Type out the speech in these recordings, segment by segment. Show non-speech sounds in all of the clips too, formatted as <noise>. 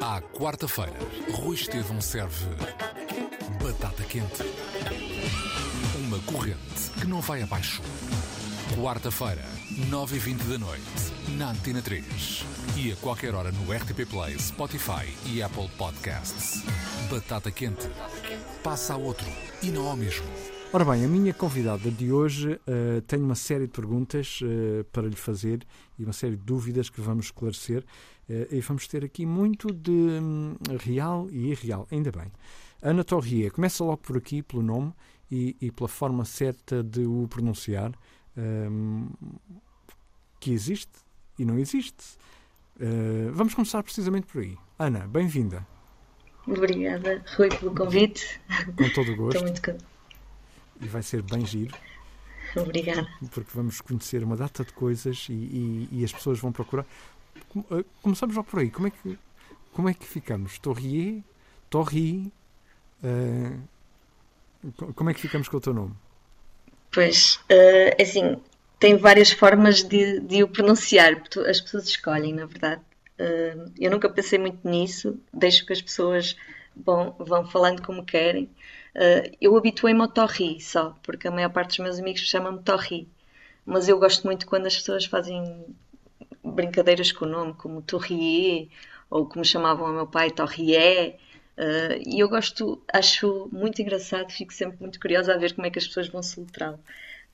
À quarta-feira, Rui Estevão serve batata quente. Uma corrente que não vai abaixo. Quarta-feira, 9h20 da noite, na Antena 3. E a qualquer hora no RTP Play, Spotify e Apple Podcasts. Batata quente. Passa a outro e não ao mesmo. Ora bem, a minha convidada de hoje uh, tem uma série de perguntas uh, para lhe fazer e uma série de dúvidas que vamos esclarecer. Uh, e vamos ter aqui muito de um, real e irreal, ainda bem. Ana Torrier, começa logo por aqui, pelo nome e, e pela forma certa de o pronunciar, um, que existe e não existe. vamos começar precisamente por aí. Ana, bem-vinda. Obrigada, Rui, pelo convite. Com todo o gosto. Estou muito e vai ser bem giro. Obrigada. Porque vamos conhecer uma data de coisas e, e, e as pessoas vão procurar. Eh, começamos logo por aí. Como é que, como é que ficamos? Torrier? Torri? Uh, como é que ficamos com o teu nome? Pois, uh, assim, tem várias formas de, de o pronunciar. As pessoas escolhem, na verdade. Uh, eu nunca pensei muito nisso. Deixo que as pessoas vão, vão falando como querem. Uh, eu habituei-me ao Torri só, porque a maior parte dos meus amigos chama-me Torri. Mas eu gosto muito quando as pessoas fazem brincadeiras com o nome, como Torrier, ou como chamavam o meu pai, Torrier. Uh, e eu gosto, acho muito engraçado, fico sempre muito curiosa a ver como é que as pessoas vão se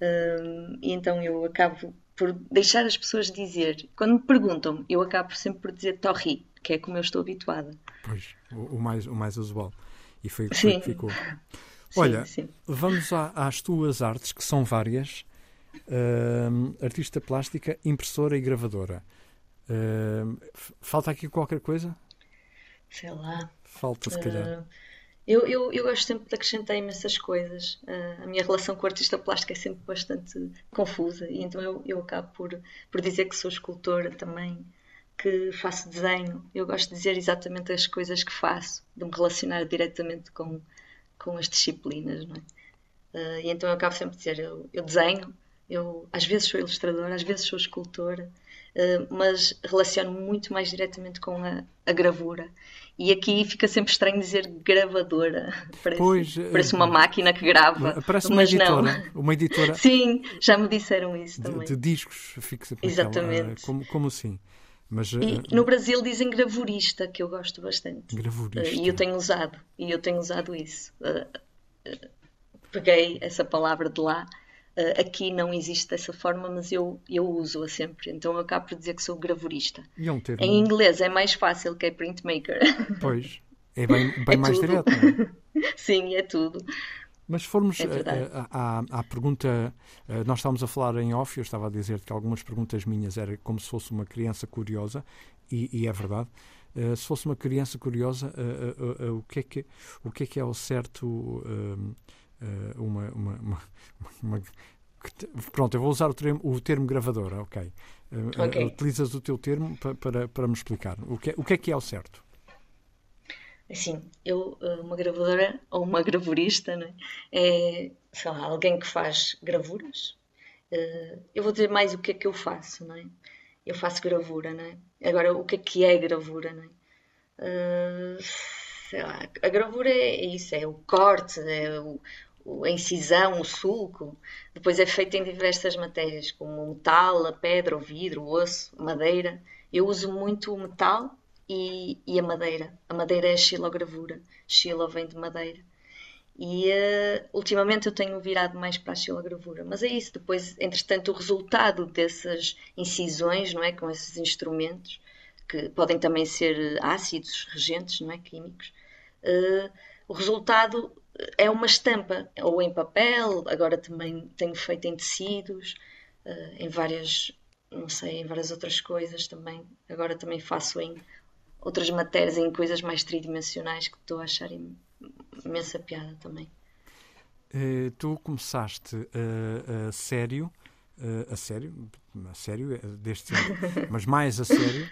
Uh, e então eu acabo por deixar as pessoas dizer. Quando me perguntam, eu acabo sempre por dizer Torri, que é como eu estou habituada. Pois, o, o mais, o mais usual. E foi o que ficou. Olha, sim, sim. vamos às tuas artes, que são várias. Uh, artista plástica, impressora e gravadora. Uh, falta aqui qualquer coisa? Sei lá. Falta, se calhar. Uh, eu, eu, eu gosto sempre de acrescentar imensas coisas. Uh, a minha relação com o artista plástico é sempre bastante confusa e então eu, eu acabo por, por dizer que sou escultora também que faço desenho, eu gosto de dizer exatamente as coisas que faço, de me relacionar diretamente com, com as disciplinas, não é? Uh, e então eu acabo sempre de dizer, eu, eu, desenho, eu às vezes sou ilustradora, às vezes sou escultora, uh, mas relaciono-me muito mais diretamente com a, a, gravura. E aqui fica sempre estranho dizer gravadora, <laughs> parece, pois, parece uma máquina que grava, parece uma editora, não. Uma editora. <laughs> Sim, já me disseram isso também. De, de discos, fixa Exatamente. Como, como assim? Mas, e uh, no Brasil dizem gravurista, que eu gosto bastante. Gravurista. Uh, e eu tenho usado, e eu tenho usado isso. Uh, peguei essa palavra de lá. aqui não existe dessa forma, mas eu, eu uso-a sempre. Então eu acabo por dizer que sou gravurista. É um termo... Em inglês é mais fácil que é printmaker. Pois, é bem, bem <laughs> é mais tudo. direto. É? <laughs> Sim, é tudo. Mas se formos é à, à, pergunta, nós estávamos a falar em off, eu estava a dizer que algumas perguntas minhas eram como se fosse uma criança curiosa, e, e é verdade. Uh, se fosse uma criança curiosa, uh, uh, o, que é que, o que é que é o certo uma, uma, uma, uma, Pronto, eu vou usar o termo, o termo gravadora, ok. okay. utilizas o teu termo para, para, para me explicar. O que, é, o que é que é o certo? Assim, eu, eh, uma gravadora ou uma gravurista, né? é, sei lá, alguém que faz gravuras. Eh, eu vou dizer mais o que é que eu faço, não é? Eu faço gravura, não é? Agora, o que é que é gravura, não é? Uh, sei lá, a gravura é isso, é o corte, é o, a incisão, o sulco. Depois é feito em diversas matérias, como metal, a pedra, o vidro, o osso, madeira. Eu uso muito o metal e, e a madeira. A madeira é a xilogravura. Xilo vem de madeira. E uh, ultimamente eu tenho virado mais para a xilogravura. Mas é isso, depois, entretanto, o resultado dessas incisões, não é? Com esses instrumentos, que podem também ser ácidos, regentes, não é? Químicos. Uh, o resultado é uma estampa, ou em papel, agora também tenho feito em tecidos, uh, em várias, não sei, em várias outras coisas também. Agora também faço em outras matérias, em coisas mais tridimensionais que estou a achar imensa piada também. Uh, tu começaste uh, a sério, uh, a sério, a sério, deste <laughs> mas mais a sério,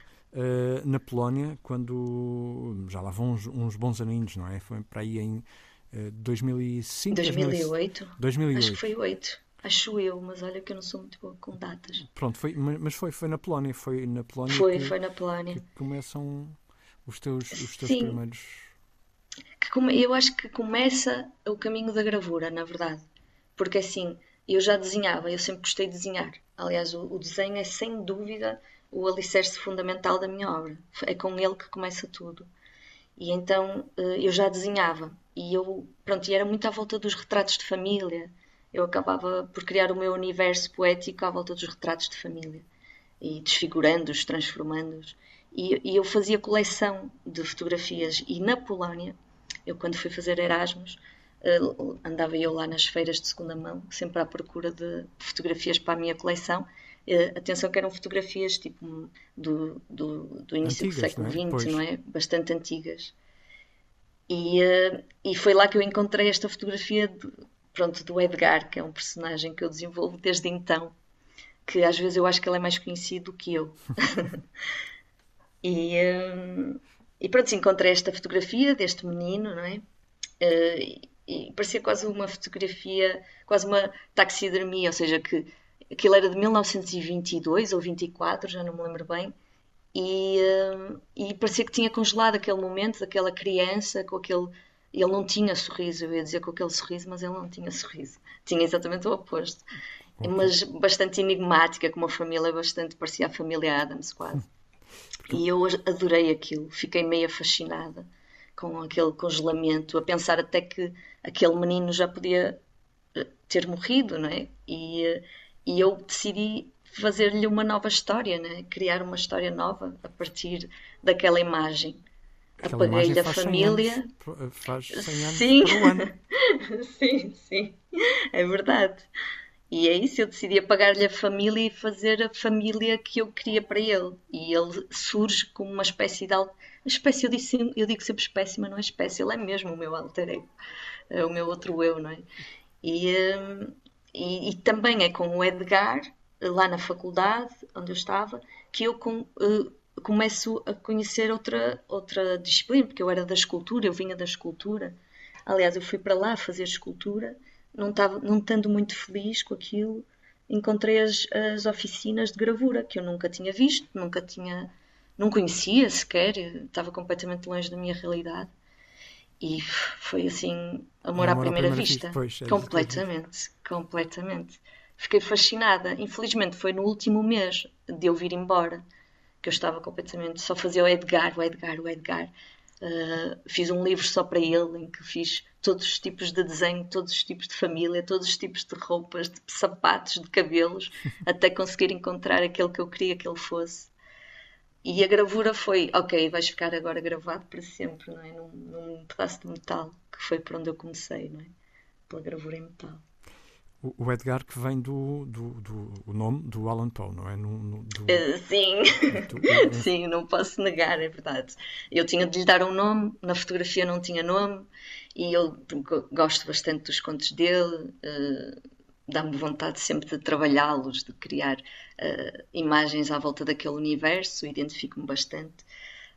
na Polónia, quando já lá vão uns, uns, bons aninhos, não é? Foi para aí em 2005? 2008. 2008. Acho que foi 8. Acho eu, mas olha que eu não sou muito boa com datas. Pronto, foi, mas foi, foi na Polónia. Foi na Polónia. Foi, que, foi na Polónia. que começam os teus, os teus Sim. primeiros. que come- eu acho que começa o caminho da gravura, na verdade. Porque assim, eu já desenhava, eu sempre gostei de desenhar. Aliás, o, o desenho é sem dúvida o alicerce fundamental da minha obra. É com ele que começa tudo. E então eh, eu já desenhava. E eu, pronto, e era muito à volta dos retratos de família. Eu acabava por criar o meu universo poético à volta dos retratos de família. E desfigurando-os, transformando-os. E, e eu fazia coleção de fotografias. E na Polónia, eu quando fui fazer Erasmus, eh, andava eu lá nas feiras de segunda mão, sempre à procura de fotografias para a minha coleção. Eh, atenção que eram fotografias tipo do, do, do início Antigas, do século não é? XX, não é? Bastante antigas. E, eh, e foi lá que eu encontrei esta fotografia de- pronto, do Edgar, que é um personagem que eu desenvolvo desde então, que às vezes eu acho que ele é mais conhecido do que eu. <laughs> E, hum, e pronto, encontrei esta fotografia deste menino, não é? E, e parecia quase uma fotografia, quase uma taxidermia, ou seja, que aquilo era de 1922 ou 24, já não me lembro bem, e, hum, e parecia que tinha congelado aquele momento daquela criança com aquele. Ele não tinha sorriso, eu ia dizer com aquele sorriso, mas ele não tinha sorriso. Tinha exatamente o oposto. Mas bastante enigmática, com uma família bastante parecia a família Adams, quase. <laughs> E eu adorei aquilo, fiquei meio fascinada com aquele congelamento, a pensar até que aquele menino já podia eh, ter morrido, não é? E, e eu decidi fazer-lhe uma nova história, né? criar uma história nova a partir daquela imagem. Aquela Apaguei-lhe imagem a faz 100 família. anos pro- faz 100 anos Sim. ano. <laughs> sim, sim, é verdade. E é isso, eu decidi apagar-lhe a família e fazer a família que eu queria para ele. E ele surge como uma espécie de. Espécie, eu, disse, eu digo sempre espécie, mas não é espécie, ele é mesmo o meu alter ego, é o meu outro eu, não é? E, hum, e, e também é com o Edgar, lá na faculdade onde eu estava, que eu com- eh, começo a conhecer outra, outra disciplina, porque eu era da escultura, eu vinha da escultura. Aliás, eu fui para lá fazer escultura, não, estava, não estando muito feliz com aquilo, encontrei as, as oficinas de gravura, que eu nunca tinha visto, nunca tinha, não conhecia sequer, estava completamente longe da minha realidade. E foi assim, amor, à primeira, vista. pois, é completamente, completamente. Fiquei fascinada. Infelizmente foi no último mês de eu vir embora que eu estava completamente. Só fazia o Edgar, o Edgar, o Edgar. Uh, fiz um livro só para ele em que fiz todos os tipos de desenho, todos os tipos de família, todos os tipos de roupas, de sapatos, de cabelos, <laughs> até conseguir encontrar aquele que eu queria que ele fosse. E a gravura foi, ok, vais ficar agora gravado para sempre, não é? Num, num pedaço de metal, que foi por onde eu comecei, não é? Pela gravura em metal. O, o Edgar que vem do, do, do o nome do Alan Poe, não é? No, no- do- Uh, sim, do- <laughs> sim, não posso negar, é verdade. Eu tinha de lhe dar um nome, na fotografia não tinha nome, e eu go- gosto bastante dos contos dele, uh, dá-me vontade sempre de trabalhá-los, de criar uh, imagens à volta daquele universo, identifico-me bastante.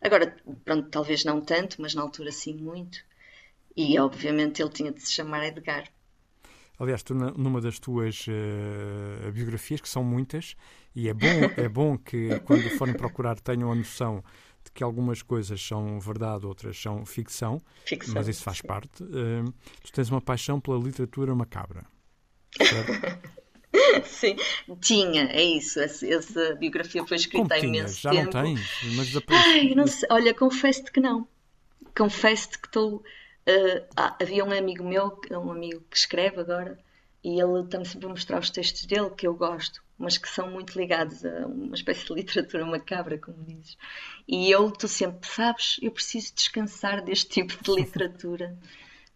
Agora, pronto, talvez não tanto, mas na altura sim muito. E obviamente ele tinha de se chamar Edgar. Aliás, tu numa das tuas eh, biografias, que são muitas, e é bom, é bom que quando forem procurar tenham a noção de que algumas coisas são verdade, outras são ficção, Ficção. mas isso faz parte. Eh, tu tens uma paixão pela literatura macabra. Certo? <laughs> Sim, tinha, é isso. Essa, essa biografia foi escrita há imenso Já tempo. não tens, mas desapareceu. Ai, não sei. Olha, confesso-te que não. Confesso-te que estou. Ah, havia um amigo meu, um amigo que escreve agora, e ele está-me sempre a mostrar os textos dele que eu gosto, mas que são muito ligados a uma espécie de literatura macabra, como dizes. E eu estou sempre, sabes, eu preciso descansar deste tipo de literatura.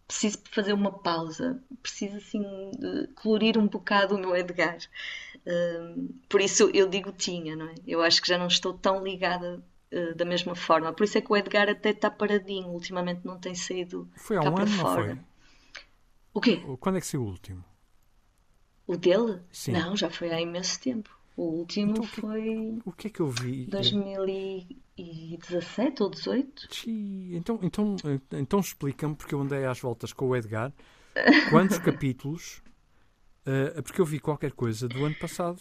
Preciso fazer uma pausa, preciso assim colorir um bocado o meu Edgar. Hum, por isso eu digo tinha, não é? Eu acho que já não estou tão ligada eh, da mesma forma. Por isso é que o Edgar até está paradinho, ultimamente não tem saído Foi há cá um para ano, não fora. foi? O quê? Quando é que saiu o último? O dele? Sim. Não, já foi há imenso tempo. O último Então, o que- foi O que é que eu vi? 2017 ou 18? Tchi, Então, então, então explica-me, porque eu andei às voltas com o Edgar, quantos <laughs> capítulos Uh, porque eu vi qualquer coisa do ano passado.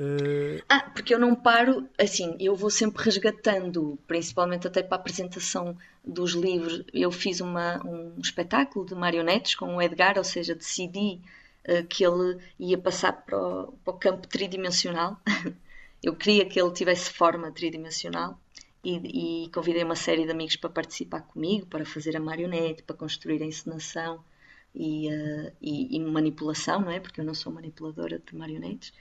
Uh... Ah, porque eu não paro, assim, eu vou sempre resgatando, principalmente até para a apresentação dos livros. Eu fiz uma, um espetáculo de marionetes com o Edgar, ou seja, decidi uh, que ele ia passar para o, para o campo tridimensional. <laughs> eu queria que ele tivesse forma tridimensional e, e, convidei uma série de amigos para participar comigo, para fazer a marionete, para construir a encenação e, uh, e, e, manipulação, não é? Porque eu não sou manipuladora de marionetes.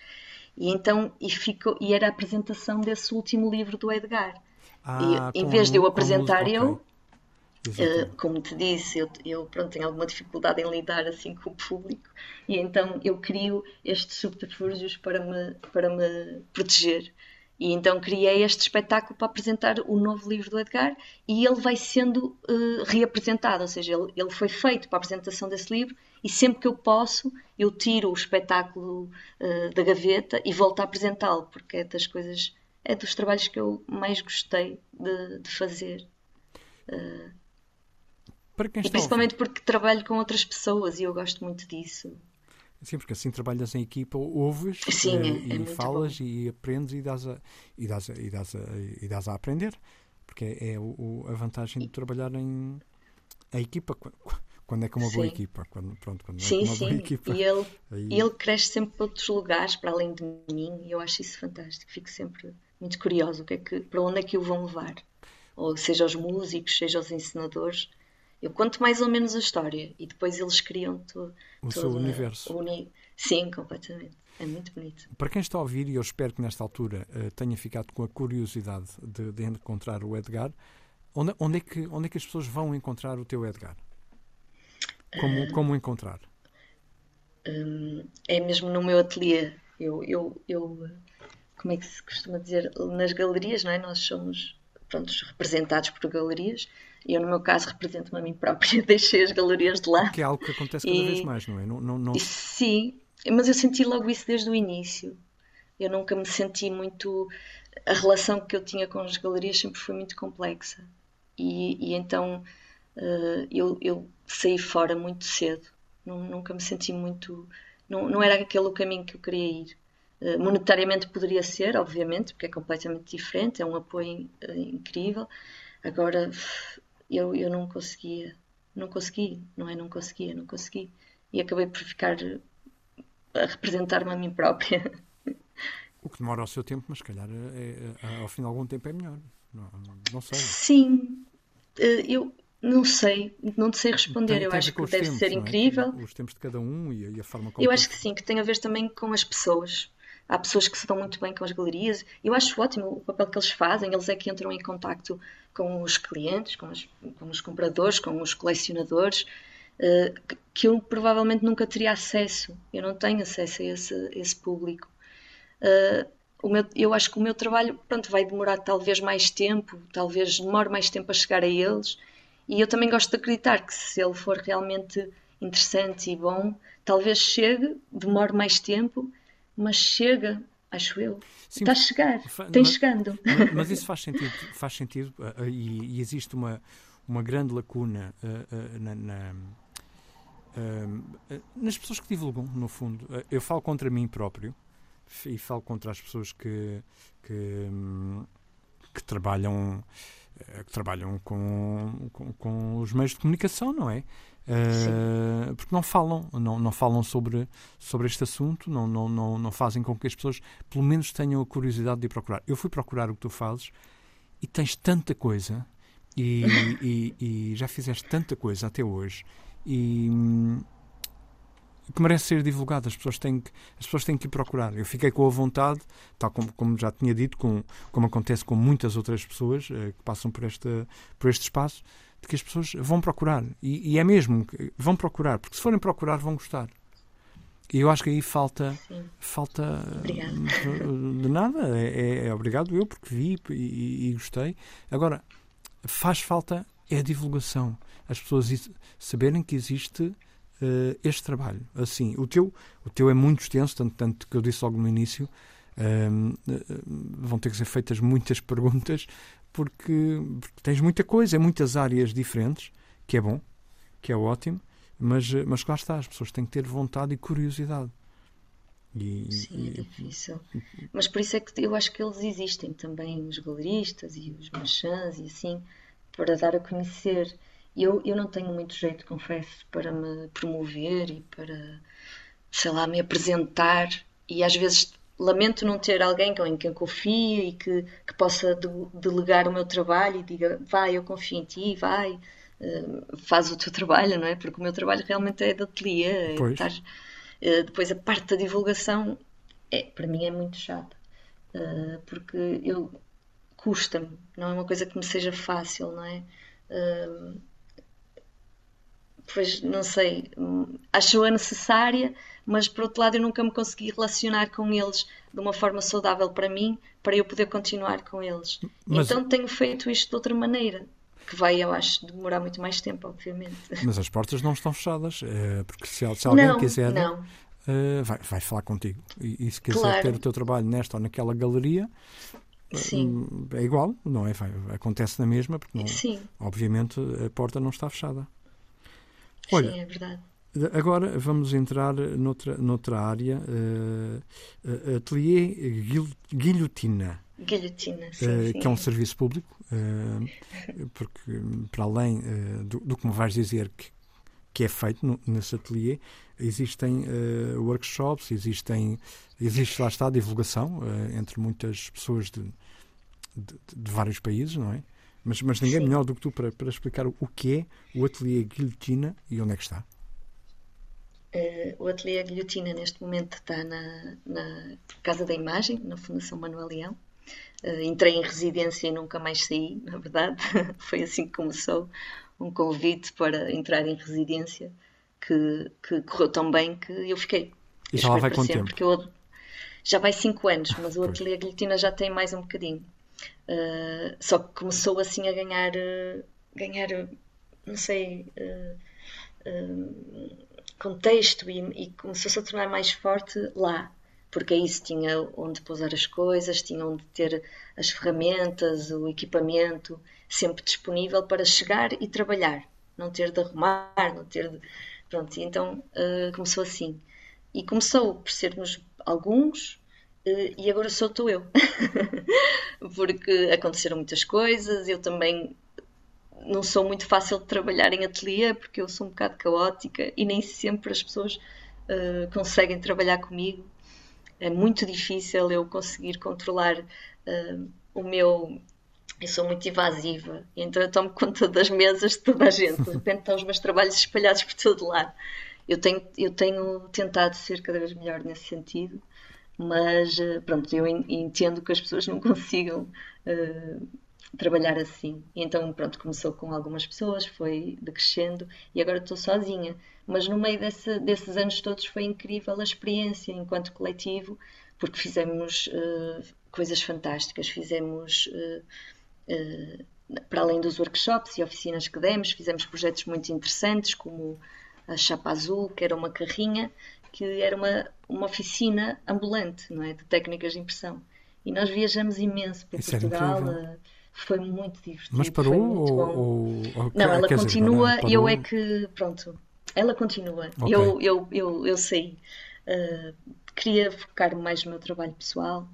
E então, e, ficou, e era a apresentação desse último livro do Edgar. Ah, e, em vez de eu apresentar okay. eu, uh, como te disse, eu, eu pronto, tenho alguma dificuldade em lidar assim com o público e então eu crio estes subterfúgios para me, para me proteger. E então criei este espetáculo para apresentar o novo livro do Edgar e ele vai sendo uh, reapresentado, ou seja, ele, ele, foi feito para a apresentação desse livro e sempre que eu posso eu tiro o espetáculo uh, da gaveta e volto a apresentá-lo, porque é das coisas, é dos trabalhos que eu mais gostei de, de fazer. Uh, e principalmente porque trabalho com outras pessoas e eu gosto muito disso. Sim, porque assim trabalhas em equipa, ouves Sim, uh, é, e falas bom. e aprendes e dás, a, e, dás a, e, dás a, e dás a aprender. Porque é, é o, a vantagem de trabalhar em a equipa quando é com uma sim. boa equipa. Quando, pronto, quando sim, é uma sim. boa equipa. E ele, aí... ele cresce sempre para outros lugares, para além de mim, e eu acho isso fantástico. Fico sempre muito curioso o que é que, para onde é que o vão levar. Ou seja os músicos, seja os ensinadores eu conto mais ou menos a história e depois eles criam to, o seu universo. Uni... Sim, completamente. É muito bonito. Para quem está a ouvir, e eu espero que nesta altura uh, tenha ficado com a curiosidade de, de encontrar o Edgar, onde, onde, é que, onde é que as pessoas vão encontrar o teu Edgar? Como, uh, como encontrar? Um, é mesmo no meu ateliê. Eu, eu, eu, como é que se costuma dizer? Nas galerias, não é? Nós somos pronto, representados por galerias eu, no meu caso, represento-me a mim própria, <laughs> deixei as galerias de lá. Que é algo que acontece cada e... vez mais, não é? Não, não, não... Sim, mas eu senti logo isso desde o início. Eu nunca me senti muito. A relação que eu tinha com as galerias sempre foi muito complexa. E, e então uh, eu, eu saí fora muito cedo. Nunca me senti muito. Não, não era aquele o caminho que eu queria ir. Uh, monetariamente poderia ser, obviamente, porque é completamente diferente, é um apoio uh, incrível. Agora, eu, eu não conseguia, não consegui, não é? Não conseguia, não consegui. E acabei por ficar a representar-me a mim própria. O que demora o seu tempo, mas se calhar é, é, ao fim de algum tempo é melhor. Não, não sei. Sim, eh, eu não sei, não te sei responder. Tem, eu acho que deve tempos, ser é? incrível. Os tempos de cada um e a, e a forma como. Eu acho que sim, que tem a ver também com as pessoas. Há pessoas que se dão muito bem com as galerias. Eu acho ótimo o papel que eles fazem. Eles é que entram em contacto com os clientes, com os, com os compradores, com os colecionadores, uh, que eu provavelmente nunca teria acesso. Eu não tenho acesso a esse, esse público. Uh, meu, eu acho que o meu trabalho pronto, vai demorar talvez mais tempo, talvez demore mais tempo a chegar a eles. E eu também gosto de acreditar que se ele for realmente interessante e bom, talvez chegue, demore mais tempo, mas chega, acho eu. Sim, Está a chegar, tem chegando. Mas, mas, <laughs> isso faz sentido, faz sentido uh, e, e, existe uma, uma grande lacuna uh, uh, na, na nas pessoas que divulgam, no fundo. eu falo contra mim próprio e falo contra as pessoas que, que, um, que trabalham que trabalham com, com, com, os meios de comunicação, não é? Uh, porque não falam, não, não falam sobre, sobre este assunto, não, não, não, não fazem com que as pessoas pelo menos tenham a curiosidade de ir procurar. Eu fui procurar o que tu fazes e tens tanta coisa e, <laughs> e, e já fizeste tanta coisa até hoje e hum, que merece ser divulgado. As pessoas têm que, as pessoas têm que ir procurar. Eu fiquei com a vontade, tal como, como já tinha dito, com, como acontece com muitas outras pessoas uh, que passam por, esta, por este espaço de que as pessoas vão procurar. E, e é mesmo, vão procurar, porque se forem procurar, vão gostar. E eu acho que aí falta. Sim. falta de, de nada. É, é, é, obrigado eu, porque vi e, e, gostei. Agora, faz falta é a divulgação. As pessoas saberem que existe uh, este trabalho. Assim, o teu, o teu é muito extenso, tanto, tanto que eu disse logo no início. Um, vão ter que ser feitas muitas <laughs> perguntas porque, tens muita coisa, muitas áreas diferentes, que é bom, que é ótimo. Mas, mas lá está, as pessoas têm que ter vontade e curiosidade. E, Sim, é difícil. Mas por isso é que eu acho que eles existem também, os galeristas e os marchands e assim, para dar a conhecer. Eu, eu não tenho muito jeito, confesso, para me promover e para, sei lá, me apresentar. E às vezes lamento não ter alguém em quem confie e que, que possa de, delegar o meu trabalho e diga, vai, eu confio em ti, vai, uh, faz o teu trabalho, não é? Porque o meu trabalho realmente é de ateliê, é estar eh, depois a parte da divulgação é, para mim é muito chata, uh, porque eu custa-me, não é uma coisa que me seja fácil, não é? Pois não sei, acho-a necessária, mas por outro lado eu nunca me consegui relacionar com eles de uma forma saudável para mim, para eu poder continuar com eles. Mas... Então tenho feito isto de outra maneira, que vai, eu acho, demorar muito mais tempo, obviamente. Mas as portas não estão fechadas, é, porque se, alguém não, quiser, não. Uh, vai, vai falar contigo. E, e se quiser claro. ter o teu trabalho nesta ou naquela galeria, Sim. é igual, não é? Vai, acontece na mesma, porque não, obviamente a porta não está fechada. Olha, Sim, é verdade. Agora vamos entrar noutra, noutra área, uh, atelier guilhotina. Guilhotina, sim, uh, Que é um serviço público, uh, porque para além uh, do, do, que me vais dizer que, que é feito no, nesse ateliê, existem workshops, existem, existe lá está a divulgação entre muitas pessoas de, de, de, vários países, não é? Mas, mas ninguém sim. melhor do que tu para, para explicar o que é o ateliê Guilhotina e onde é que está. Uh, o Ateliê Guilhotina neste momento está na, na, Casa da Imagem, na Fundação Manuel Leão. Uh, entrei em residência e nunca mais saí, na verdade. <laughs> Foi assim que começou um convite para entrar em residência que, que correu tão bem que eu fiquei. E já lá vai quanto tempo? Eu, já vai cinco anos, mas o Ateliê Guilhotina já tem mais um bocadinho. Uh, só que começou assim a ganhar, ganhar não sei, contexto e, e começou-se a tornar mais forte lá porque aí se tinha onde pousar as coisas, tinha onde ter as ferramentas, o equipamento sempre disponível para chegar e trabalhar, não ter de arrumar, não ter de. Pronto, e então uh, começou assim. E começou por sermos alguns, uh, e agora sou estou eu. <laughs> porque aconteceram muitas coisas, eu também não sou muito fácil de trabalhar em ateliê, porque eu sou um bocado caótica e nem sempre as pessoas uh, conseguem trabalhar comigo é muito difícil eu conseguir controlar uh, o meu. Eu sou muito invasiva, então eu tomo conta das mesas de toda a gente. De repente estão os meus trabalhos espalhados por todo lado. Eu tenho, eu tenho tentado ser cada vez melhor nesse sentido, mas uh, pronto, eu entendo que as pessoas não <laughs> consigam uh, trabalhar assim. E então, pronto, começou com algumas pessoas, foi decrescendo e agora estou sozinha. Mas no meio desse, desses anos todos foi incrível a experiência enquanto coletivo, porque fizemos uh, coisas fantásticas, fizemos. Uh, uh, para além dos workshops e oficinas que demos, fizemos projetos muito interessantes, como a Chapa Azul, que era uma carrinha, que era uma, uma oficina ambulante, não é? De técnicas de impressão. E nós viajamos imenso para Isso Portugal foi muito divertido. Mas parou ou, ou, ou, Não, ela continua, dizer, eu é que, pronto, ela continua. Okay. Eu, eu, eu, eu sei. Uh, queria focar mais no meu trabalho pessoal,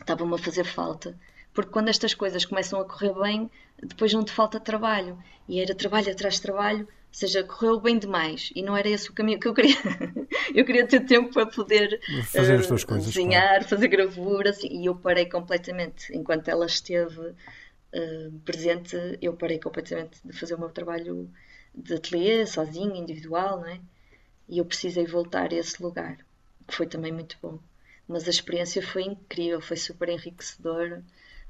estava-me a fazer falta. Porque quando estas coisas começam a correr bem, depois não te falta trabalho. E era trabalho atrás de trabalho, ou seja, correu bem demais. E não era esse o caminho que eu queria. <laughs> eu queria ter tempo para poder fazer uh, as tuas coisas, desenhar, claro. fazer gravuras. E eu parei completamente. Enquanto ela esteve uh, presente, eu parei completamente de fazer o meu trabalho de ateliê, sozinho, individual, não é? E eu precisei voltar a esse lugar, que foi também muito bom. Mas a experiência foi incrível, foi super enriquecedora.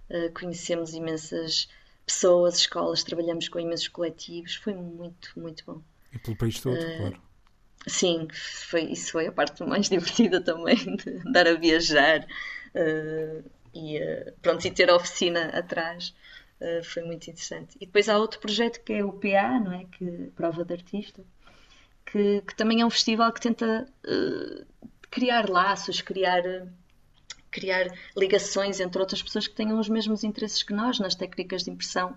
Uh, conhecemos imensas pessoas, escolas, trabalhamos com imensos coletivos, foi muito, muito bom. E pelo país todo, uh, claro. Sim, foi, isso foi a parte mais <laughs> divertida também, de andar a viajar uh, e, pronto, e ter a oficina atrás. Eh, foi muito interessante. E depois há outro projeto que é o PA, não é? Que, Prova de Artista, que, que também é um festival que tenta uh, criar laços, criar, criar ligações entre outras pessoas que tenham os mesmos interesses que nós nas técnicas de impressão.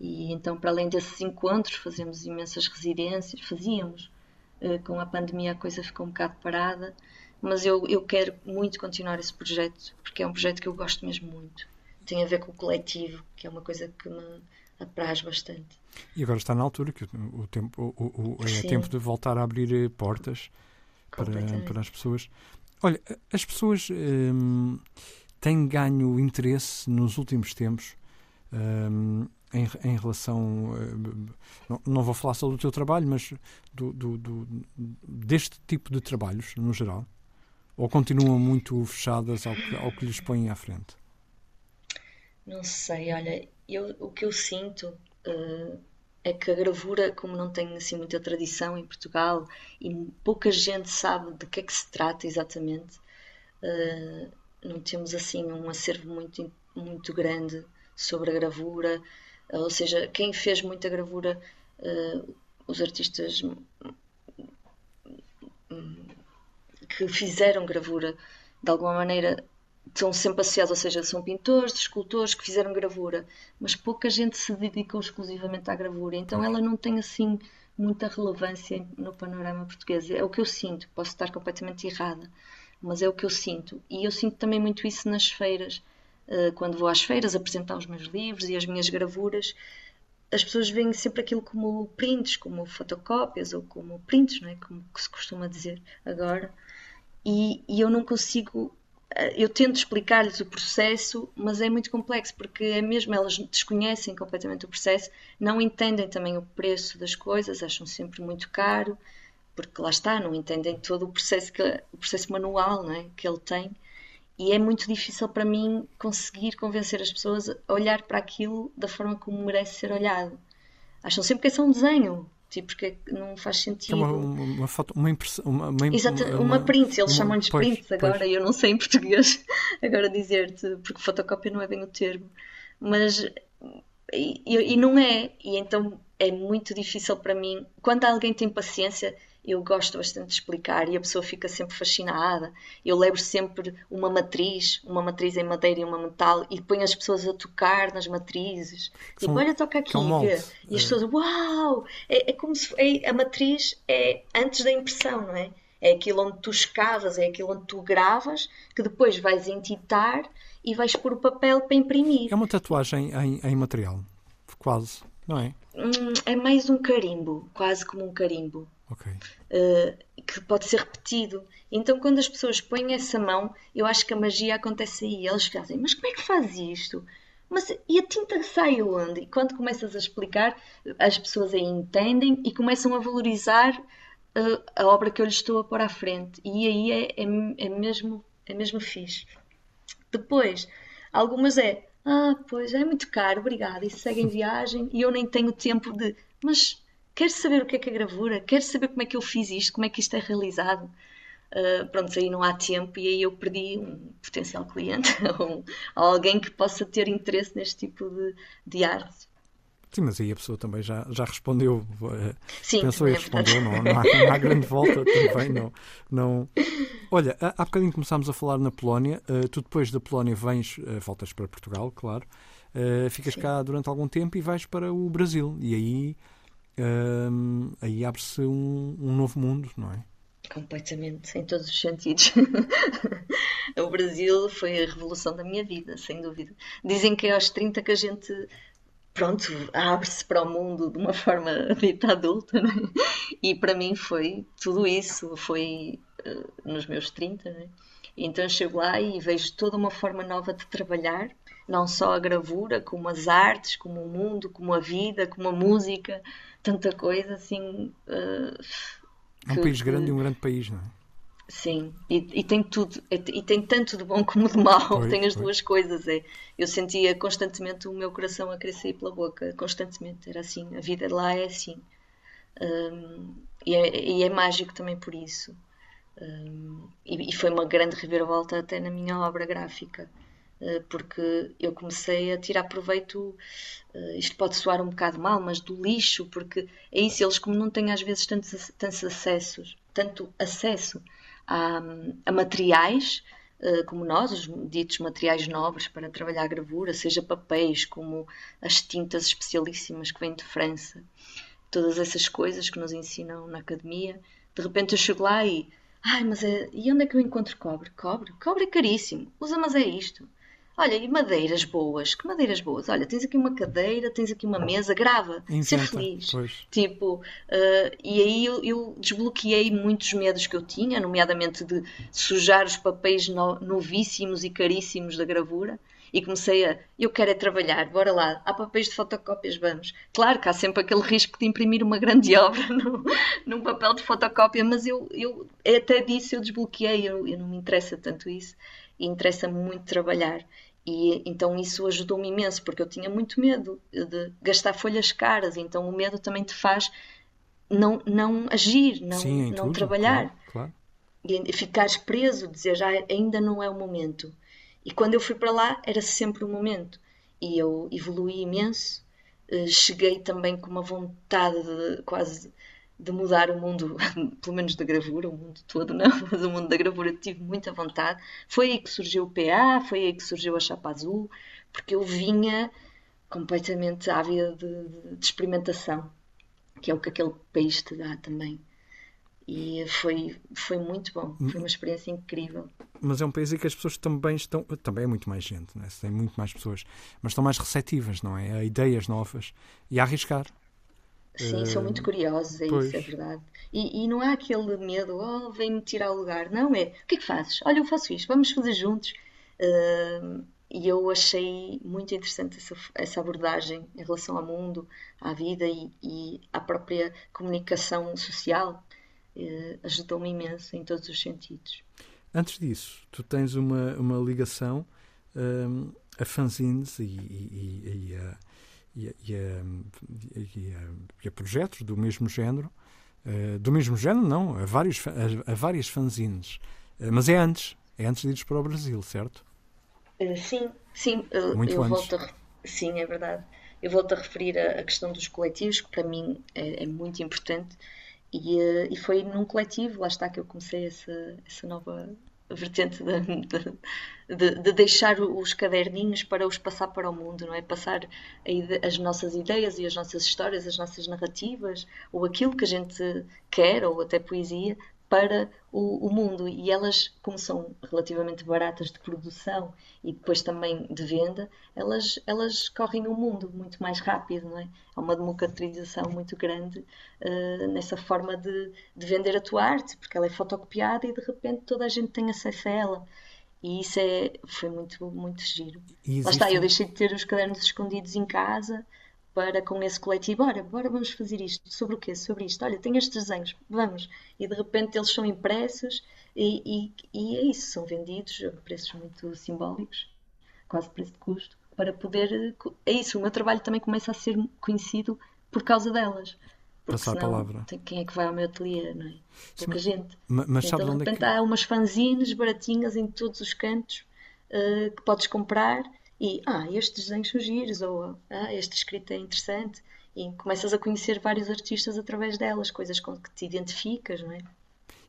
E então, para além desses encontros, fazemos imensas residências, fazíamos Uh, com a pandemia a coisa ficou um bocado parada, mas eu, eu quero muito continuar esse projeto, porque é um projeto que eu gosto mesmo muito. Tem a ver com o coletivo, que é uma coisa que me apraz bastante. E agora está na altura que o, o tempo o, o, é tempo de voltar a abrir eh, portas para, para as pessoas. Olha, as pessoas hum, têm ganho interesse nos últimos tempos hum, em, em, relação. Hum, não, não, vou falar só do teu trabalho, mas do, do, do, deste tipo de trabalhos no geral? Ou continuam muito fechadas ao que, ao que lhes põem à frente? Não sei, olha, eu, o que eu sinto uh, é que a gravura, como não tem assim muita tradição em Portugal e pouca gente sabe de que é que se trata exatamente, uh, não temos assim um acervo muito, muito grande sobre a gravura, uh, ou seja, quem fez muita gravura, os artistas que fizeram gravura de alguma maneira são sempre associados, ou seja, são pintores, escultores que fizeram gravura, mas pouca gente se dedicou exclusivamente à gravura, então ela não tem assim muita relevância no panorama português. É o que eu sinto, posso estar completamente errada, mas é o que eu sinto. E eu sinto também muito isso nas feiras. Eh, quando vou às feiras apresentar os meus livros e as minhas gravuras, as pessoas veem sempre aquilo como prints, como fotocópias ou como prints, não é? como se costuma dizer agora. E, e eu não consigo eh, eu tento explicar-lhes o processo, mas é muito complexo porque é mesmo elas desconhecem completamente o processo, não entendem também o preço das coisas, acham sempre muito caro, porque lá está, não entendem todo o processo que, o processo manual, não é, que ele tem. E é muito difícil para mim conseguir convencer as pessoas a olhar para aquilo da forma como merece ser olhado. Acham sempre que é só um desenho, Tipo, porque não faz sentido. É uma, uma, uma foto, uma impressão. Uma, uma, Exato, uma, uma print, eles chamam-lhes prints agora, pois. eu não sei em português <laughs> agora dizer-te, porque fotocópia não é bem o termo. Mas. E, e, não é, e então é muito difícil para mim. Quando alguém tem paciência, eu gosto bastante de explicar e a pessoa fica sempre fascinada. Eu levo sempre uma matriz, uma matriz em madeira e uma metal, e ponho as pessoas a tocar nas matrizes. Tipo, olha, toca aqui. Um e as é. pessoas, uau! É, é como se é, a matriz é antes da impressão, não é? É aquilo onde tu escavas, é aquilo onde tu gravas, que depois vais entitar e vais pôr o papel para imprimir. É uma tatuagem em, em material, quase, não é? Hum, é mais um carimbo, quase como um carimbo. Okay. Uh, que pode ser repetido. Então, quando as pessoas põem essa mão, eu acho que a magia acontece aí. Eles fazem, mas como é que faz isto? Mas e a tinta sai onde? E quando começas a explicar, as pessoas aí entendem e começam a valorizar uh, a obra que eu lhes estou a pôr à frente. E aí é, é, é, mesmo, é mesmo fixe. Depois, algumas é, ah, pois é muito caro, obrigada, e segue em <laughs> viagem e eu nem tenho tempo de, mas quero saber o que é que é gravura, quero saber como é que eu fiz isto, como é que isto é realizado. Uh, pronto, aí não há tempo e aí eu perdi um potencial cliente <laughs> ou alguém que possa ter interesse neste tipo de, de arte. Sim, mas aí a pessoa também já, já respondeu. Eh, Sim, Pensou e é respondeu, não, não, há, não, há, grande volta também. Não, não. Olha, há bocadinho começámos a falar na Polónia. Uh, tu depois da Polónia vens, uh, voltas para Portugal, claro. Uh, ficas Sim. cá durante algum tempo e vais para o Brasil. E aí aí abre-se um, um novo mundo, não é? Completamente, em todos os sentidos. <laughs> o Brasil foi a revolução da minha vida, sem dúvida. Dizem que é aos 30 que a gente, pronto, abre-se para o mundo de uma forma <laughs> dita adulta, não é? E para mim foi tudo isso, foi uh, nos meus 30, não é? Então chego lá e vejo toda uma forma nova de trabalhar, não só a gravura, como as artes, como o mundo, como a vida, como a música, tanta coisa assim. Uh, é um país grande e um grande país, não é? Sim, e, e, tem tudo, e tem tanto de bom como de mau, tem as duas coisas. É. Eu sentia constantemente o meu coração a crescer pela boca, constantemente, era assim, a vida lá é assim. Um, e, é, e, é, mágico também por isso. Um, e, e, foi uma grande reviravolta até na minha obra gráfica. Eh, porque eu comecei a tirar proveito, eh, isto pode soar um bocado mal, mas do lixo, porque é isso, eles como não têm às vezes tantos, tantos acessos, tanto acesso a, a materiais, eh, como nós, os ditos materiais nobres para trabalhar a gravura, seja papéis, como as tintas especialíssimas que vêm de França, todas essas coisas que nos ensinam na academia, De repente eu chego lá e. Ai, mas é. E onde é que eu encontro cobre? Cobre? Cobre é caríssimo. Usa, mas é isto. Olha, e madeiras boas? Que madeiras boas? Olha, tens aqui uma cadeira, tens aqui uma mesa, grava, Inventa, ser feliz. pois. Tipo, uh, e aí eu, eu desbloqueei muitos medos que eu tinha, nomeadamente de sujar os papéis no, novíssimos e caríssimos da gravura. E comecei a, eu quero é trabalhar, bora lá, há papéis de fotocópias, vamos. Claro que há sempre aquele risco de imprimir uma grande <laughs> obra no, num papel de fotocópia, mas eu, eu até disso eu desbloqueei, eu, eu não me interessa tanto isso, e interessa-me muito trabalhar. E então isso ajudou-me imenso, porque eu tinha muito medo de gastar folhas caras, então o medo também te faz não, não agir, não, Sim, não tudo, trabalhar. Claro, claro. E ficares preso, dizer já ainda não é o momento. E quando eu fui para lá era sempre o momento. E eu evolui imenso, eh, cheguei também com uma vontade de, quase de mudar o mundo, <laughs> pelo menos da gravura, o mundo todo não, <laughs> mas o mundo da gravura tive muita vontade. Foi aí que surgiu o PA, foi aí que surgiu a Chapa Azul, porque eu vinha completamente ávida de, de, de experimentação, que é o que aquele país te dá também. E foi, foi muito bom, foi uma experiência incrível. Mas é um país em que as pessoas também estão. Também é muito mais gente, né? tem muito mais pessoas, mas estão mais receptivas, não é? A ideias novas e a arriscar. Sim, são muito curiosos, é pois. isso, é verdade. E, e não há aquele medo, oh, vem-me tirar o lugar. Não, é, o que é que fazes? Olha, eu faço isto, vamos fazer juntos. Uh, e eu achei muito interessante essa, essa, abordagem em relação ao mundo, à vida e, e à própria comunicação social. Uh, Ajudou-me imenso em todos os sentidos. Antes disso, tu tens uma, uma ligação um, a fanzines e, e, e a e, e, e, e, a, projetos do mesmo género, uh, do mesmo género não, a, vários, a, a várias fanzines. Uh, mas é antes, é antes de ires para o Brasil, certo? Uh, sim, sim. Muito eu antes. volto a, sim, é verdade. Eu volto a referir a, a questão dos coletivos, que para mim é, é muito importante. E, e, foi num coletivo, lá está que eu comecei essa, essa nova vertente de, de, de, deixar os caderninhos para os passar para o mundo, não é? Passar as nossas ideias e as nossas histórias, as nossas narrativas, ou aquilo que a gente quer, ou até poesia, para o, o, mundo e elas, como são relativamente baratas de produção e depois também de venda, elas, elas correm o mundo muito mais rápido, não é? Há uma democratização muito grande uh, nessa forma de, de vender a tua arte, porque ela é fotocopiada e de repente toda a gente tem acesso a ela. E isso é, foi muito, muito giro. Existe... Lá está, eu deixei de ter os cadernos escondidos em casa para com esse coletivo, bora, bora vamos fazer isto, sobre o quê? Sobre isto, olha, tenho estes desenhos, vamos. E de repente eles são impressos e, e, e é isso, são vendidos a preços muito simbólicos, quase preço de custo, para poder, é isso, o meu trabalho também começa a ser conhecido por causa delas. Porque Passar a palavra. Quem é que vai ao meu ateliê, não é? Pouca Sim, gente. Mas, mas então, de onde repente é que... há umas fanzines baratinhas em todos os cantos uh, que podes comprar e ah, estes desenhos são giros, ou ah, esta escrita é interessante, e começas a conhecer vários artistas através delas, coisas com que te identificas, não é?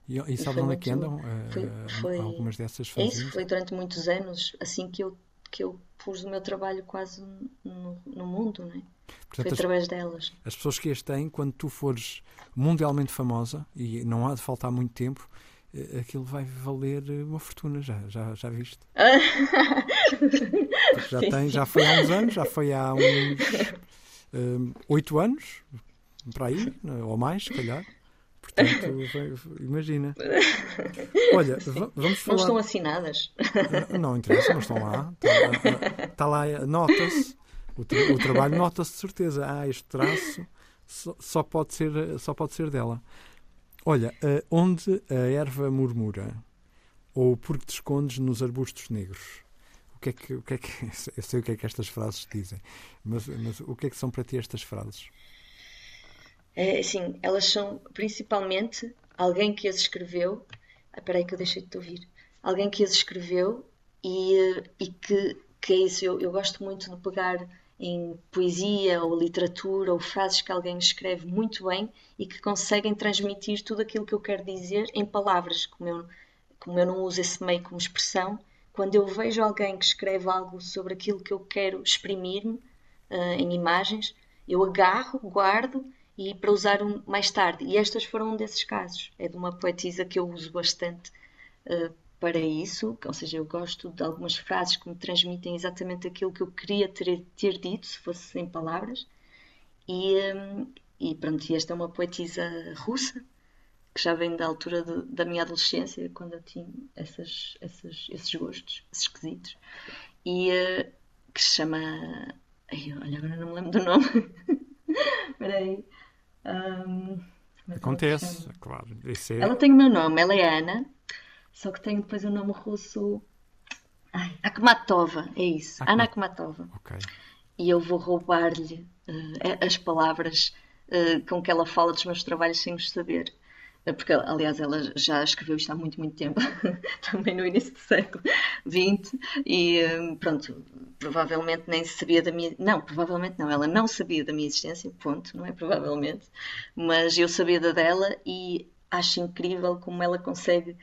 E, e sabes onde é que andam foi, foi, algumas dessas É isso, foi durante muitos anos, assim que eu, que eu pus o meu trabalho quase no, no mundo, não é? Portanto, foi através as, delas. As pessoas que as têm, quando tu fores mundialmente famosa, e não há de faltar muito tempo, aquilo vai valer uma fortuna, já, já, já viste? <laughs> já, tem, já foi há uns anos, já foi há uns oito um, anos, para aí, ou mais, se calhar. Portanto, imagina. Olha, vamos falar. Não estão assinadas? Não, interessa, não estão lá. Está, está lá, nota-se. O, tra o, trabalho nota-se de certeza. Ah, este traço só, só, pode ser, só pode ser dela. Olha, uh, onde a erva murmura, ou porque te escondes nos arbustos negros. O que é que, o que, é que <laughs> eu sei o que é que estas frases dizem, mas, mas o que é que são para ti estas frases? É, sim, elas são principalmente alguém que as escreveu. Ah, espera aí que eu deixei de te ouvir. Alguém que as escreveu e, e que, que é isso. Eu, eu gosto muito de pegar em poesia ou literatura ou frases que alguém escreve muito bem e que conseguem transmitir tudo aquilo que eu quero dizer em palavras, como eu, como eu não uso esse meio como expressão. Quando eu vejo alguém que escreve algo sobre aquilo que eu quero exprimir-me uh, em imagens, eu agarro, guardo e para usar um, mais tarde. E estas foram um desses casos. É de uma poetisa que eu uso bastante uh, para isso, ou seja, eu gosto de algumas frases que me transmitem exatamente aquilo que eu queria ter, ter dito, se fosse em palavras. E, um, e pronto, e esta é uma poetisa russa, que já vem da altura de, da minha adolescência, quando eu tinha essas, essas, esses gostos esquisitos, e uh, que se chama. Ai, olha, agora não me lembro do nome. <laughs> Espera aí. Um, Acontece, claro. É... Ela tem o meu nome, ela é Ana, só que tem depois o nome russo. Ai, Akhmatova, é isso. Ana Akhmatova. Ok. E eu vou roubar-lhe uh, as palavras uh, com que ela fala dos meus trabalhos sem os saber. Eh, porque, aliás, ela já escreveu isto há muito, muito tempo, <laughs> também no início do século XX, e pronto, provavelmente nem sabia da minha. Não, provavelmente não, ela não sabia da minha existência, ponto, não é? Provavelmente, mas eu sabia da dela e acho incrível como ela consegue.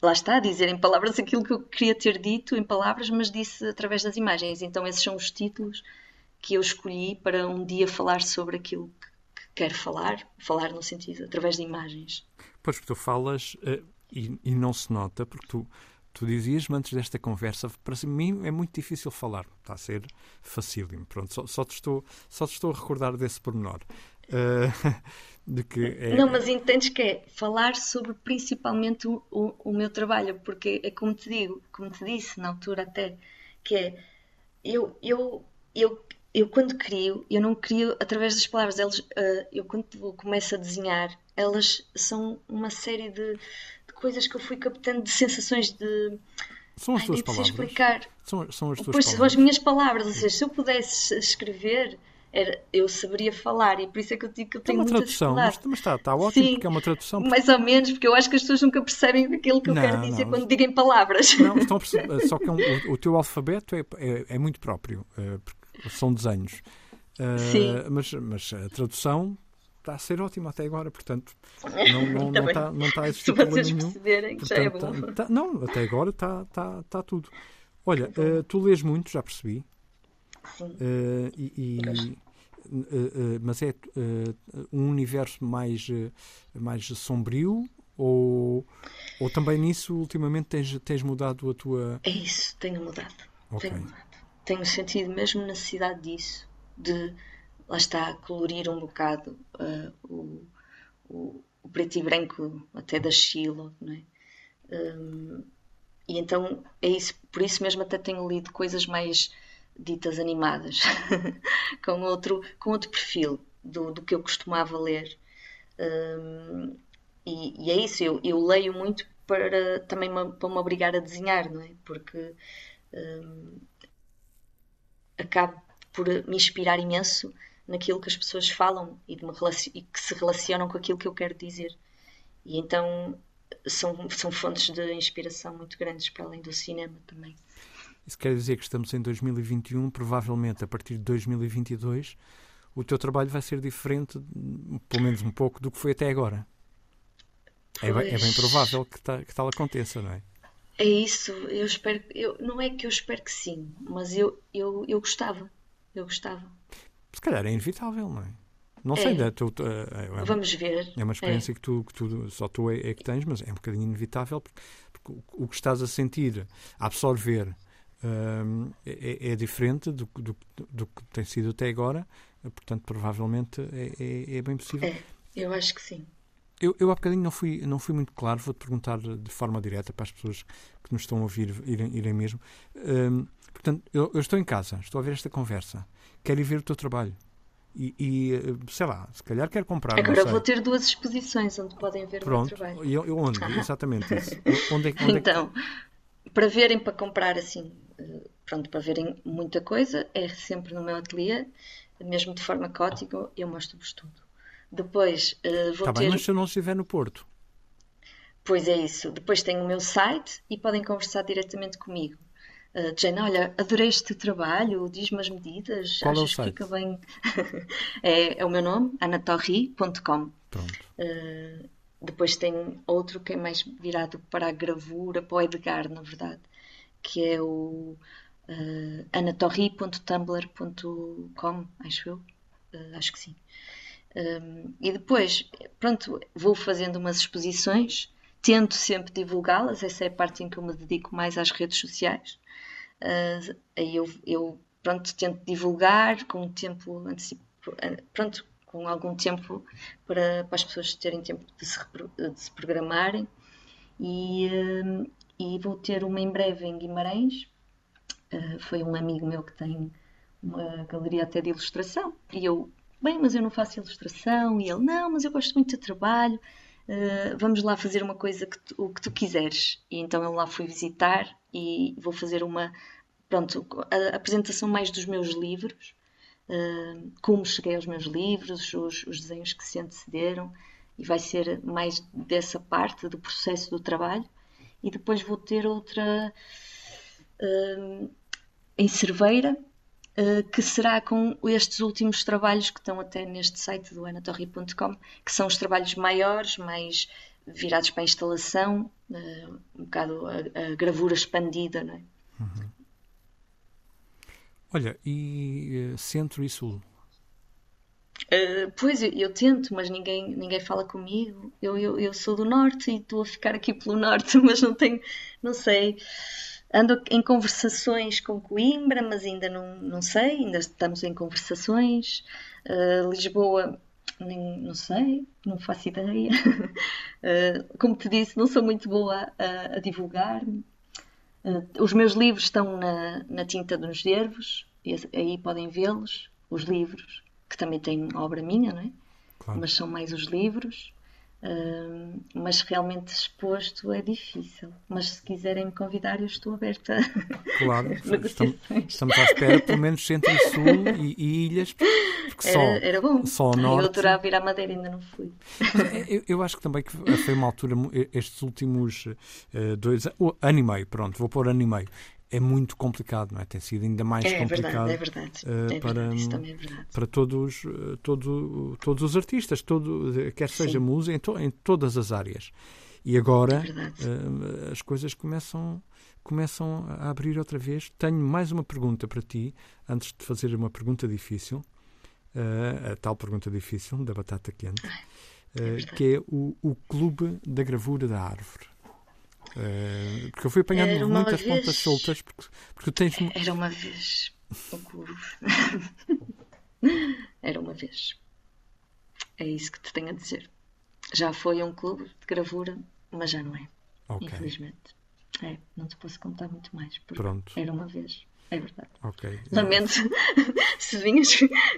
Lá está, dizer em palavras aquilo que eu queria ter dito em palavras, mas disse através das imagens. Então, esses são os títulos que eu escolhi para um dia falar sobre aquilo que quero falar, falar no sentido através de imagens. Pois, porque tu falas uh, e, e, não se nota, porque tu, tu dizias-me antes desta conversa, para mim é muito difícil falar, está a ser facílimo. Pronto, só, só, te, estou, só te estou a recordar desse pormenor. Uh, <laughs> de que é... Não, mas entendes que é falar sobre principalmente o, o, o, meu trabalho, porque é como te digo, como te disse na altura até, que é eu, eu, eu eu quando crio, eu não crio através das palavras. Eles, uh, eu quando começo a desenhar, elas são uma série de, de, coisas que eu fui captando, de sensações de. São as Ai, tuas palavras. explicar. São, são as tuas pois, palavras. São as minhas palavras. Ou seja, se eu pudesse escrever, era, eu saberia falar e por isso é que eu digo que eu tenho é uma tradução, mas, mas está, está ótimo Sim, porque é uma tradução. Mais ou menos, porque eu acho que as pessoas nunca percebem aquilo que eu não, quero dizer não, quando digam palavras. Não, estão a perceber, <laughs> só que é o, o, teu alfabeto é, é, é muito próprio. Uh, são desenhos. Uh, mas, mas a tradução está a ser ótima até agora, portanto, <laughs> não, não, não, está, não está a existir problema nenhum. Portanto, já é bom. Tá, tá, não, até agora está, está, está tudo. Olha, uh, tu lês muito, já percebi. Uh, e, e mas é um universo mais, mais sombrio ou, ou também nisso ultimamente tens, tens mudado a tua. É isso, tenho mudado. Okay. Tenho mudado tenho sentido mesmo necessidade disso, de, lá está, colorir um bocado uh, o, o, o, preto e branco até da Sheila, não é? Um, e então é isso, por isso mesmo até tenho lido coisas mais ditas animadas, <laughs> com, outro, com outro perfil do, do que eu costumava ler. Um, e, e, é isso, eu, eu leio muito para também me, para me obrigar a desenhar, não é? Porque um, acabo por me inspirar imenso naquilo que as pessoas falam e, e, que se relacionam com aquilo que eu quero dizer. E então são, são fontes de inspiração muito grandes para além do cinema também. Isso quer dizer que estamos em 2021, provavelmente a partir de 2022 o teu trabalho vai ser diferente, pelo menos um pouco, do que foi até agora. É bem, é bem, provável que, tal, que tal aconteça, não é? É isso, eu espero. Eu, não é que eu espero que sim, mas eu, eu, eu gostava. Eu gostava. Se calhar é inevitável, não é? Não sei, é. Tu, tu, é, é, Vamos ver. É uma experiência é. que, tu, que tu, só tu é, é, que tens, mas é um bocadinho inevitável porque, porque o, que estás a sentir, a absorver, hum, é, é, diferente do, do, do, que tem sido até agora. Portanto, provavelmente é, é bem possível. É, eu acho que sim. Eu, eu há bocadinho não fui, não fui muito claro, vou-te perguntar de forma direta para as pessoas que nos estão a ouvir irem, irem mesmo. Um, portanto, eu, eu, estou em casa, estou a ver esta conversa, quero ir ver o teu trabalho. E, e sei lá, se calhar quero comprar. Agora vou ter duas exposições onde podem ver Pronto, o meu trabalho. E eu, onde? Exatamente isso. <laughs> onde é, onde então, é que... para verem, para comprar assim, eh, pronto, para verem muita coisa, é sempre no meu ateliê, mesmo de forma caótica, eu mostro-vos tudo. Depois uh, vou tá ter. Bem, mas se eu não estiver no Porto. Pois é isso. Depois tenho o meu site e podem conversar diretamente comigo. Uh, Jane, olha, adorei este trabalho, diz-me as medidas, Qual achas é que fica bem. <laughs> é, é, o meu nome, anatorri.com. Pronto. Uh, depois tem outro que é mais virado para a gravura, para o Edgar, na verdade, que é o uh, anatorri.tumblr.com, acho eu. Uh, acho que sim. Um, e depois, pronto, vou fazendo umas exposições, tento sempre divulgá-las, essa é a parte em que eu me dedico mais às redes sociais. Uh, aí eu, eu, pronto, tento divulgar com tempo antecipo, pronto, com algum tempo para, para as pessoas terem tempo de se, de se programarem. E, uh, e vou ter uma em breve em Guimarães. Uh, foi um amigo meu que tem uma galeria até de ilustração. E eu, bem, mas eu não faço ilustração. E ele, não, mas eu gosto muito do trabalho. Uh, vamos lá fazer uma coisa que tu, o que tu quiseres. E então eu lá fui visitar e vou fazer uma, pronto, a, apresentação mais dos meus livros. Uh, como cheguei aos meus livros, os, os desenhos que se antecederam, e vai ser mais dessa parte do processo do trabalho. E depois vou ter outra uh, em Cerveira, eh, que será com estes últimos trabalhos que estão até neste site do anatorri.com, que são os trabalhos maiores, mais virados para a instalação, uh, um bocado a, a, gravura expandida, não é? Uhum. Olha, e uh, centro e sul? Uh, pois, eu, eu, tento, mas ninguém, ninguém fala comigo. Eu, eu, eu sou do norte e estou a ficar aqui pelo norte, <laughs> mas não tenho, não sei. Ando em conversações com Coimbra, mas ainda não, não sei, ainda estamos em conversações. Uh, Lisboa, nem, não sei, não faço ideia. uh, <laughs> como te disse, não sou muito boa a, a divulgar-me. Uh, os meus livros estão na, na Tinta dos Nervos, e aí podem vê-los, os livros, que também têm obra minha, não é? Claro. Mas são mais os livros. Uh, mas realmente exposto é difícil. Mas se quiserem me convidar, eu estou aberta. Claro, <laughs> estamos, estamos à espera, pelo menos centro e sul e, e ilhas, porque era, só, era bom. só norte. Eu adorava ir à Madeira, ainda não fui. <laughs> Eu, eu, acho que também que foi uma altura, estes últimos uh, dois anos, ano e meio, pronto, vou pôr ano e meio é muito complicado, não é? Tem sido ainda mais é, complicado. É verdade, é verdade. É para, verdade. É verdade. para todos, uh, todo, todos os artistas, todo, quer seja Sim. música, em, to, em, todas as áreas. E agora uh, as coisas começam, começam a abrir outra vez. Tenho mais uma pergunta para ti, antes de fazer uma pergunta difícil, a tal pergunta difícil da batata quente, é que é o, o Clube da Gravura da Árvore. Uh, porque eu fui apanhando muitas vez... pontas soltas porque, porque tens. Era uma vez o clube. <laughs> Era uma vez. É isso que te tenho a dizer. Já foi um clube de gravura, mas já não é. Okay. Infelizmente. É, não te posso contar muito mais. Pronto. Era uma vez. É verdade. Ok. Lamento <laughs> se vinhas,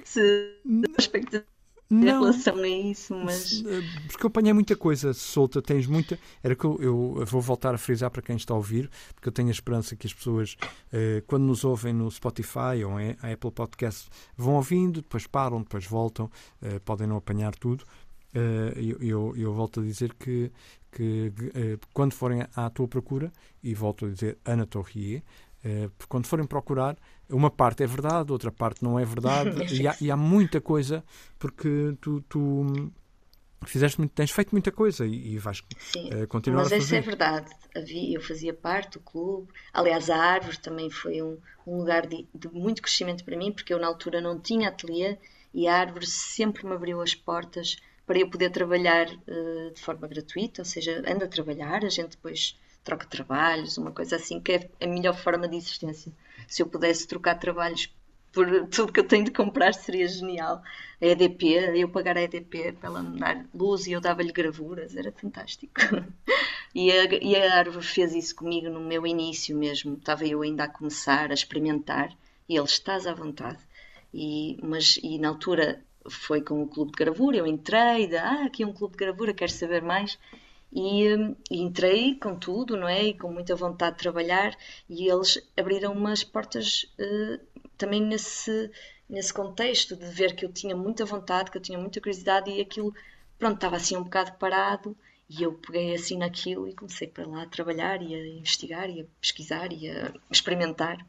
se aspecto não, em relação a isso, mas. Eh, porque eu apanhei muita coisa solta, tens muita. Era que eu, eu, vou voltar a frisar para quem está a ouvir, porque eu tenho a esperança que as pessoas, eh, quando nos ouvem no Spotify ou em Apple Podcast, vão ouvindo, depois param, depois voltam, eh, podem não apanhar tudo. eu, eu, eu, volto a dizer que, que quando forem à tua procura, e volto a dizer Ana Torrier, quando forem procurar, uma parte é verdade, outra parte não é verdade, <laughs> e, há, e, há, muita coisa, porque tu, tu fizeste muito, tens feito muita coisa e, e vais Sim, uh, continuar a fazer. Mas isso é verdade. Havia, eu fazia parte do clube. Aliás, a Árvore também foi um, um lugar de, de, muito crescimento para mim, porque eu na altura não tinha ateliê e a Árvore sempre me abriu as portas para eu poder trabalhar uh, de forma gratuita, ou seja, anda a trabalhar, a gente depois troca trabalhos, uma coisa assim, que é a melhor forma de existência. Se eu pudesse trocar trabalhos por tudo que eu tenho de comprar seria genial. A EDP, eu pagar a EDP para ela me dar luz e eu dava-lhe gravuras, era fantástico. <laughs> E a, e a árvore fez isso comigo no meu início mesmo. Estava eu ainda a começar, a experimentar, e ele estás à vontade. E, mas, e na altura foi com o clube de gravura, eu entrei, de, ah, aqui é um clube de gravura, quero saber mais. E, e, entrei com tudo, não é? E com muita vontade de trabalhar, e eles abriram umas portas uh, também nesse, nesse contexto de ver que eu tinha muita vontade, que eu tinha muita curiosidade, e aquilo, pronto, estava assim um bocado parado. E eu peguei assim naquilo e comecei para lá a trabalhar e a investigar e a pesquisar e a experimentar.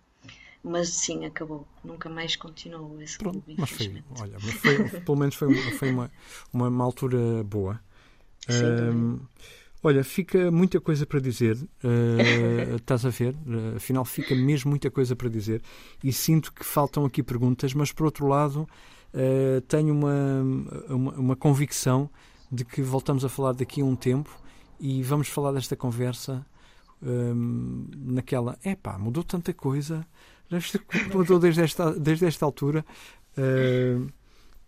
Mas sim, acabou. Nunca mais continuou esse Pronto, clube, mas foi, olha, mas foi, pelo menos foi, foi uma, uma, uma altura boa. Um, olha, fica muita coisa para dizer, uh, <laughs> estás a ver? Uh, afinal, fica mesmo muita coisa para dizer e sinto que faltam aqui perguntas, mas por outro lado, uh, tenho uma, uma, uma, convicção de que voltamos a falar daqui a um tempo e vamos falar desta conversa um, naquela. Epá, mudou tanta coisa, <laughs> mudou desde esta, desde esta altura. Uh,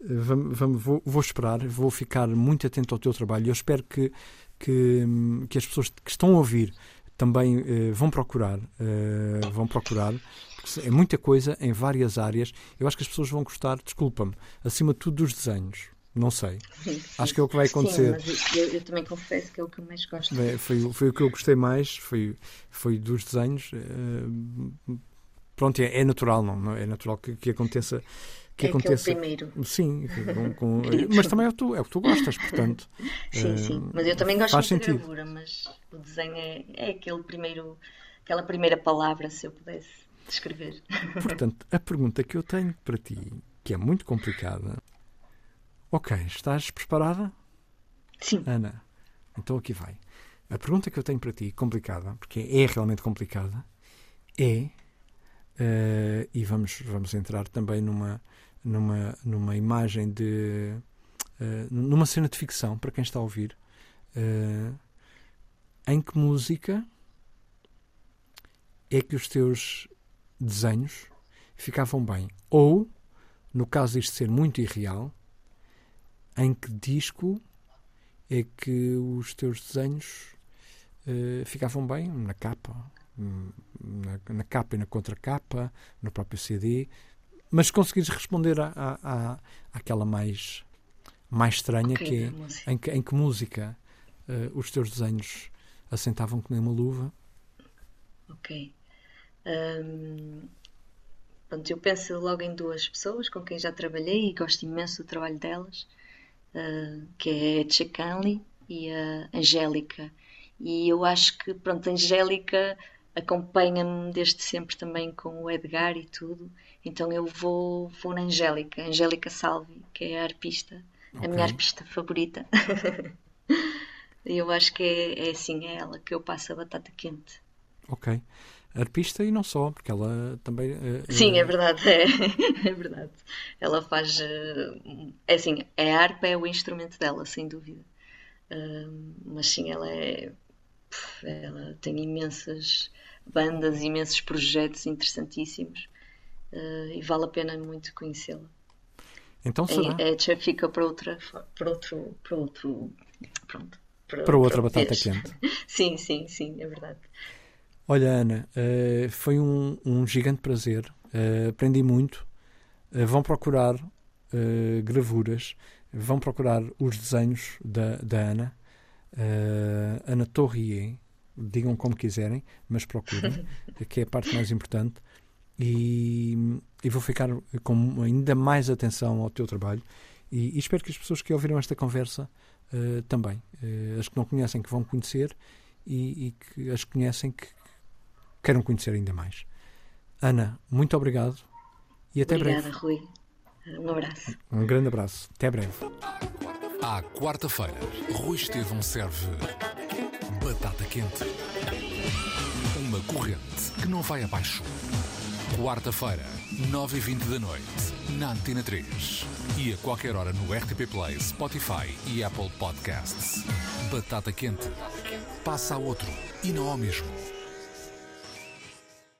vamos, vamos, vou, vou, esperar, vou ficar muito atento ao teu trabalho. Eu espero que, que, que as pessoas que estão a ouvir também uh, vão procurar, uh, vão procurar, porque é muita coisa em várias áreas. Eu acho que as pessoas vão gostar, desculpa-me, acima de tudo dos desenhos. Não sei. Sim, sim. Acho que é o que vai acontecer. Sim, eu, eu, também confesso que é o que eu mais gosto. Bem, foi, foi o que eu gostei mais, foi, foi dos desenhos. Uh, pronto, é, é, natural, não, não é natural que, que aconteça que é aconteça. primeiro. Sim, com, com... <laughs> mas também é o, tu, é o que tu gostas, portanto. sim, uh, sim. Mas eu também gosto de gravura, mas o desenho é, é aquele primeiro, aquela primeira palavra, se eu pudesse descrever. <laughs> Portanto, a pergunta que eu tenho para ti, que é muito complicada. Ok, estás preparada? Sim. Ana, então aqui vai. A pergunta que eu tenho para ti, complicada, porque é realmente complicada, é. Uh, e vamos, vamos entrar também numa, numa, numa imagem de. Uh, numa cena de ficção, para quem está a ouvir, uh, em que música é que os teus desenhos ficavam bem? Ou, no caso disto ser muito irreal, em que disco é que os teus desenhos ficavam bem? Na capa? Na, na, capa e na contracapa, no próprio CD, mas conseguires responder à, à, àquela mais, mais estranha okay, que é em que, em que música uh, os teus desenhos assentavam como uma luva? Ok. Um, pronto, eu penso logo em duas pessoas com quem já trabalhei e gosto imenso do trabalho delas, uh, que é a Etche e a Angélica. E eu acho que, pronto, a Angélica acompanha-me desde sempre também com o Edgar e tudo. Então eu vou, vou na Angélica, Angélica Salvi, que é a arpista, okay. a minha arpista favorita. <laughs> eu acho que é, é assim, é ela que eu passo a batata quente. Ok. Arpista e não só, porque ela também. Uh, sim, é verdade, <laughs> é, é verdade. Ela faz. Uh, é assim, a harpa é o instrumento dela, sem dúvida. Uh, mas sim, ela é. Ela tem imensas bandas, imensos projetos interessantíssimos uh, e vale a pena muito conhecê-la. Então será? É, é, fica para outra, para outro, para outro, pronto. Para, para outra batata vez. quente. <laughs> sim, sim, sim, é verdade. Olha, Ana, uh, foi um, um, gigante prazer. Uh, aprendi muito. vão procurar gravuras, vão procurar os desenhos da, da Ana, Ana Torrier, digam como quiserem, mas procurem, <laughs> que é a parte mais importante. E, e, vou ficar com ainda mais atenção ao teu trabalho. E, e espero que as pessoas que ouviram esta conversa uh, também, uh, as que não conhecem, que vão conhecer e, e, que as que conhecem, que queiram conhecer ainda mais. Ana, muito obrigado e até Obrigada, breve. Rui. Um abraço. Um grande abraço. Até breve. À quarta-feira, Rui Estevão serve batata quente. Uma corrente que não vai abaixo. Quarta-feira, 9h20 da noite, na Antena 3. E a qualquer hora no RTP Play, Spotify e Apple Podcasts. Batata quente. Passa a outro e não ao mesmo.